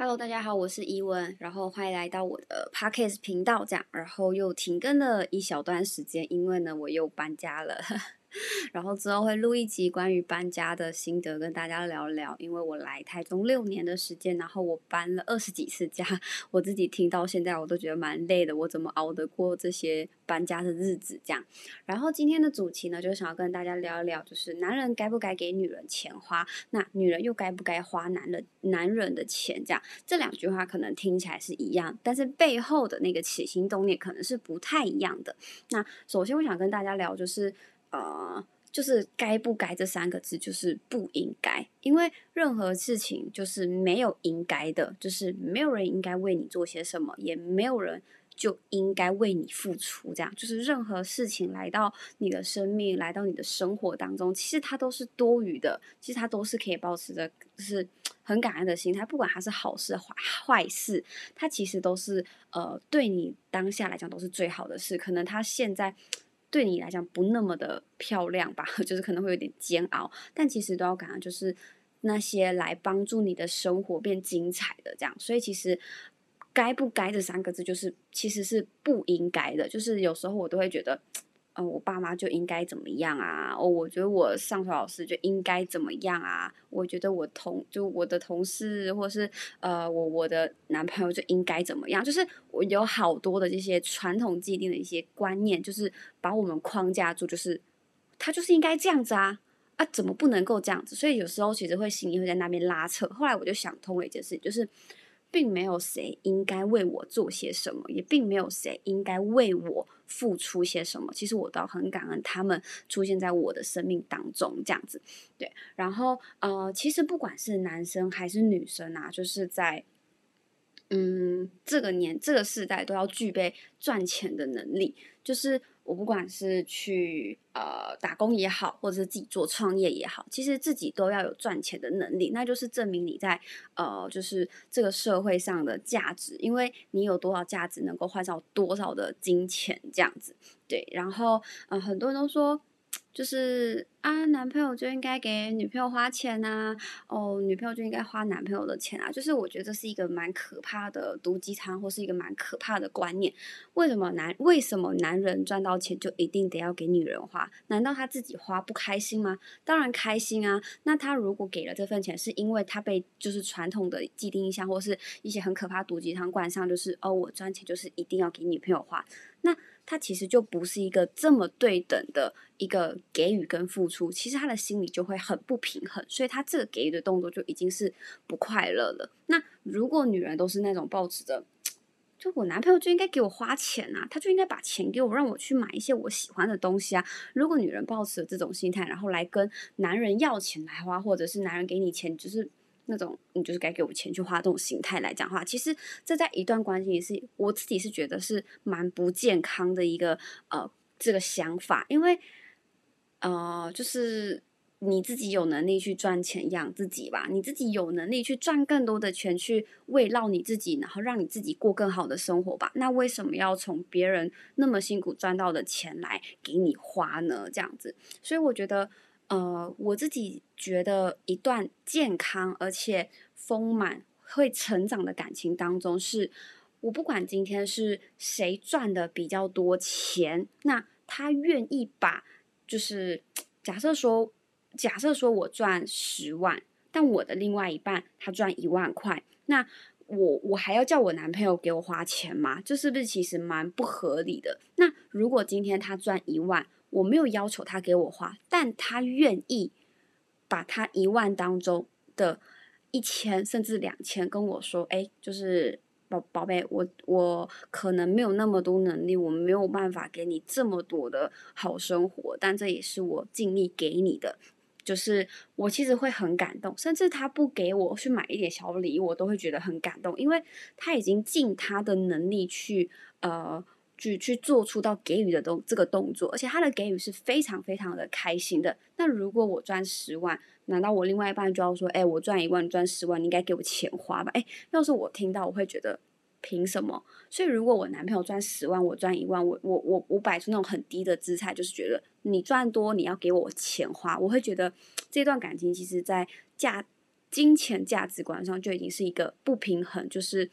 Hello，大家好，我是伊文，然后欢迎来到我的 Podcast 频道，这样，然后又停更了一小段时间，因为呢，我又搬家了。然后之后会录一集关于搬家的心得，跟大家聊聊。因为我来台中六年的时间，然后我搬了二十几次家，我自己听到现在我都觉得蛮累的。我怎么熬得过这些搬家的日子？这样。然后今天的主题呢，就是想要跟大家聊一聊，就是男人该不该给女人钱花，那女人又该不该花男人男人的钱？这样这两句话可能听起来是一样，但是背后的那个起心动念可能是不太一样的。那首先我想跟大家聊就是。呃，就是该不该这三个字，就是不应该，因为任何事情就是没有应该的，就是没有人应该为你做些什么，也没有人就应该为你付出。这样，就是任何事情来到你的生命，来到你的生活当中，其实它都是多余的，其实它都是可以保持着就是很感恩的心态，不管它是好事坏坏事，它其实都是呃对你当下来讲都是最好的事。可能它现在。对你来讲不那么的漂亮吧，就是可能会有点煎熬，但其实都要感恩，就是那些来帮助你的生活变精彩的这样。所以其实该不该这三个字，就是其实是不应该的。就是有时候我都会觉得。嗯，我爸妈就应该怎么样啊？哦，我觉得我上学老师就应该怎么样啊？我觉得我同就我的同事，或是呃，我我的男朋友就应该怎么样？就是我有好多的这些传统既定的一些观念，就是把我们框架住，就是他就是应该这样子啊啊，怎么不能够这样子？所以有时候其实会心里会在那边拉扯。后来我就想通了一件事，就是。并没有谁应该为我做些什么，也并没有谁应该为我付出些什么。其实我倒很感恩他们出现在我的生命当中，这样子。对，然后呃，其实不管是男生还是女生啊，就是在嗯这个年这个时代都要具备赚钱的能力，就是。我不管是去呃打工也好，或者是自己做创业也好，其实自己都要有赚钱的能力，那就是证明你在呃就是这个社会上的价值，因为你有多少价值，能够换到多少的金钱这样子。对，然后嗯很多人都说。就是啊，男朋友就应该给女朋友花钱呐，哦，女朋友就应该花男朋友的钱啊。就是我觉得这是一个蛮可怕的毒鸡汤，或是一个蛮可怕的观念。为什么男为什么男人赚到钱就一定得要给女人花？难道他自己花不开心吗？当然开心啊。那他如果给了这份钱，是因为他被就是传统的既定印象，或是一些很可怕毒鸡汤灌上，就是哦，我赚钱就是一定要给女朋友花。那他其实就不是一个这么对等的一个给予跟付出，其实他的心里就会很不平衡，所以他这个给予的动作就已经是不快乐了。那如果女人都是那种抱持着，就我男朋友就应该给我花钱啊，他就应该把钱给我，让我去买一些我喜欢的东西啊。如果女人抱持这种心态，然后来跟男人要钱来花，或者是男人给你钱，就是。那种你就是该给我钱去花这种心态来讲话，其实这在一段关系也是我自己是觉得是蛮不健康的一个呃这个想法，因为呃就是你自己有能力去赚钱养自己吧，你自己有能力去赚更多的钱去慰劳你自己，然后让你自己过更好的生活吧。那为什么要从别人那么辛苦赚到的钱来给你花呢？这样子，所以我觉得。呃，我自己觉得一段健康而且丰满、会成长的感情当中，是我不管今天是谁赚的比较多钱，那他愿意把，就是假设说，假设说我赚十万，但我的另外一半他赚一万块，那我我还要叫我男朋友给我花钱吗？这是不是其实蛮不合理的？那如果今天他赚一万，我没有要求他给我花，但他愿意把他一万当中的一千甚至两千跟我说：“哎，就是宝宝贝，我我可能没有那么多能力，我没有办法给你这么多的好生活，但这也是我尽力给你的。就是我其实会很感动，甚至他不给我去买一点小礼，我都会觉得很感动，因为他已经尽他的能力去呃。”去去做出到给予的动这个动作，而且他的给予是非常非常的开心的。那如果我赚十万，难道我另外一半就要说，哎，我赚一万，赚十万，你应该给我钱花吧？哎，要是我听到，我会觉得凭什么？所以如果我男朋友赚十万，我赚一万，我我我我摆出那种很低的姿态，就是觉得你赚多，你要给我钱花，我会觉得这段感情其实在价金钱价值观上就已经是一个不平衡，就是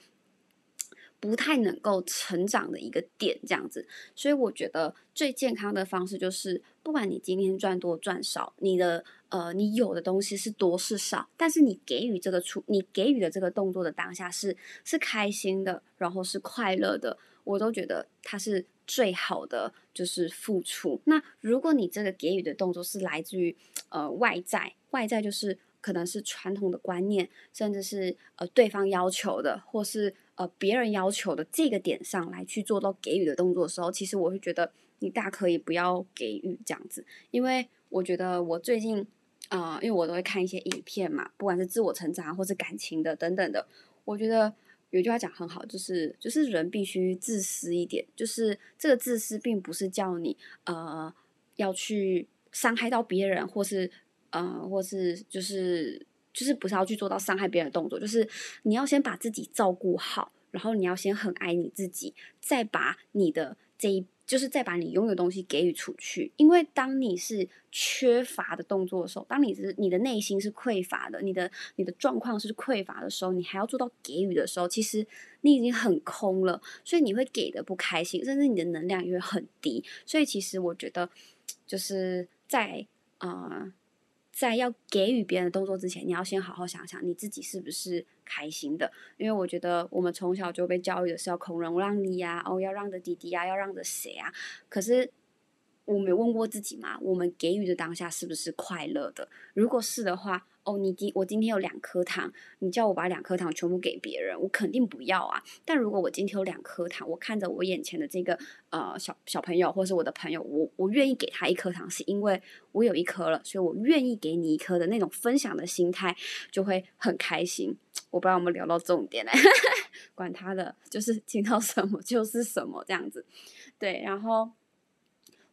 不太能够成长的一个点，这样子。所以我觉得最健康的方式就是，不管你今天赚多赚少，你的呃你有的东西是多是少，但是你给予这个出，你给予的这个动作的当下是是开心的，然后是快乐的，我都觉得它是最好的，就是付出。那如果你这个给予的动作是来自于呃外在，外在就是。可能是传统的观念，甚至是呃对方要求的，或是呃别人要求的这个点上来去做到给予的动作的时候，其实我会觉得你大可以不要给予这样子，因为我觉得我最近啊，因为我都会看一些影片嘛，不管是自我成长或是感情的等等的，我觉得有句话讲很好，就是就是人必须自私一点，就是这个自私并不是叫你呃要去伤害到别人，或是。嗯，或是就是就是不是要去做到伤害别人的动作，就是你要先把自己照顾好，然后你要先很爱你自己，再把你的这一就是再把你拥有东西给予出去。因为当你是缺乏的动作的时候，当你是你的内心是匮乏的，你的你的状况是匮乏的时候，你还要做到给予的时候，其实你已经很空了，所以你会给的不开心，甚至你的能量也会很低。所以其实我觉得就是在啊。在要给予别人的动作之前，你要先好好想想你自己是不是开心的。因为我觉得我们从小就被教育的是要孔融让梨呀，哦，要让着弟弟呀，要让着谁啊？可是。我没问过自己嘛？我们给予的当下是不是快乐的？如果是的话，哦，你今我今天有两颗糖，你叫我把两颗糖全部给别人，我肯定不要啊。但如果我今天有两颗糖，我看着我眼前的这个呃小小朋友或是我的朋友，我我愿意给他一颗糖，是因为我有一颗了，所以我愿意给你一颗的那种分享的心态就会很开心。我不知道我们聊到重点了，管他的，就是听到什么就是什么这样子。对，然后。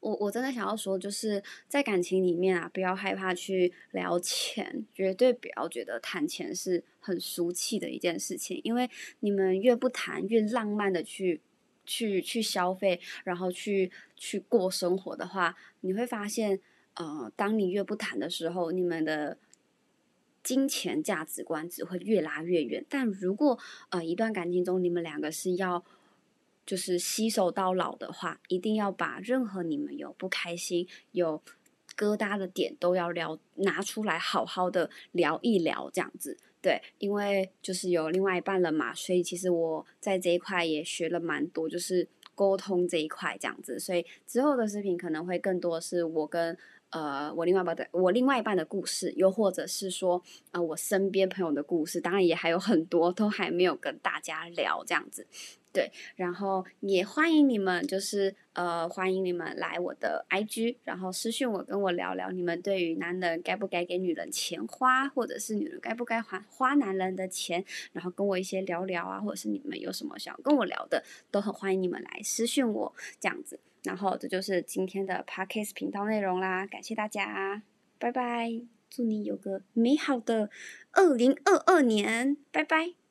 我我真的想要说，就是在感情里面啊，不要害怕去聊钱，绝对不要觉得谈钱是很俗气的一件事情。因为你们越不谈，越浪漫的去去去消费，然后去去过生活的话，你会发现，呃，当你越不谈的时候，你们的金钱价值观只会越拉越远。但如果呃一段感情中，你们两个是要。就是携手到老的话，一定要把任何你们有不开心、有疙瘩的点都要聊拿出来，好好的聊一聊，这样子。对，因为就是有另外一半了嘛，所以其实我在这一块也学了蛮多，就是沟通这一块这样子。所以之后的视频可能会更多是我跟呃我另外一半的我另外一半的故事，又或者是说呃我身边朋友的故事，当然也还有很多都还没有跟大家聊这样子。对，然后也欢迎你们，就是呃，欢迎你们来我的 IG，然后私信我，跟我聊聊你们对于男人该不该给女人钱花，或者是女人该不该还花男人的钱，然后跟我一些聊聊啊，或者是你们有什么想跟我聊的，都很欢迎你们来私信我这样子。然后这就是今天的 Parkes 频道内容啦，感谢大家，拜拜，祝你有个美好的二零二二年，拜拜。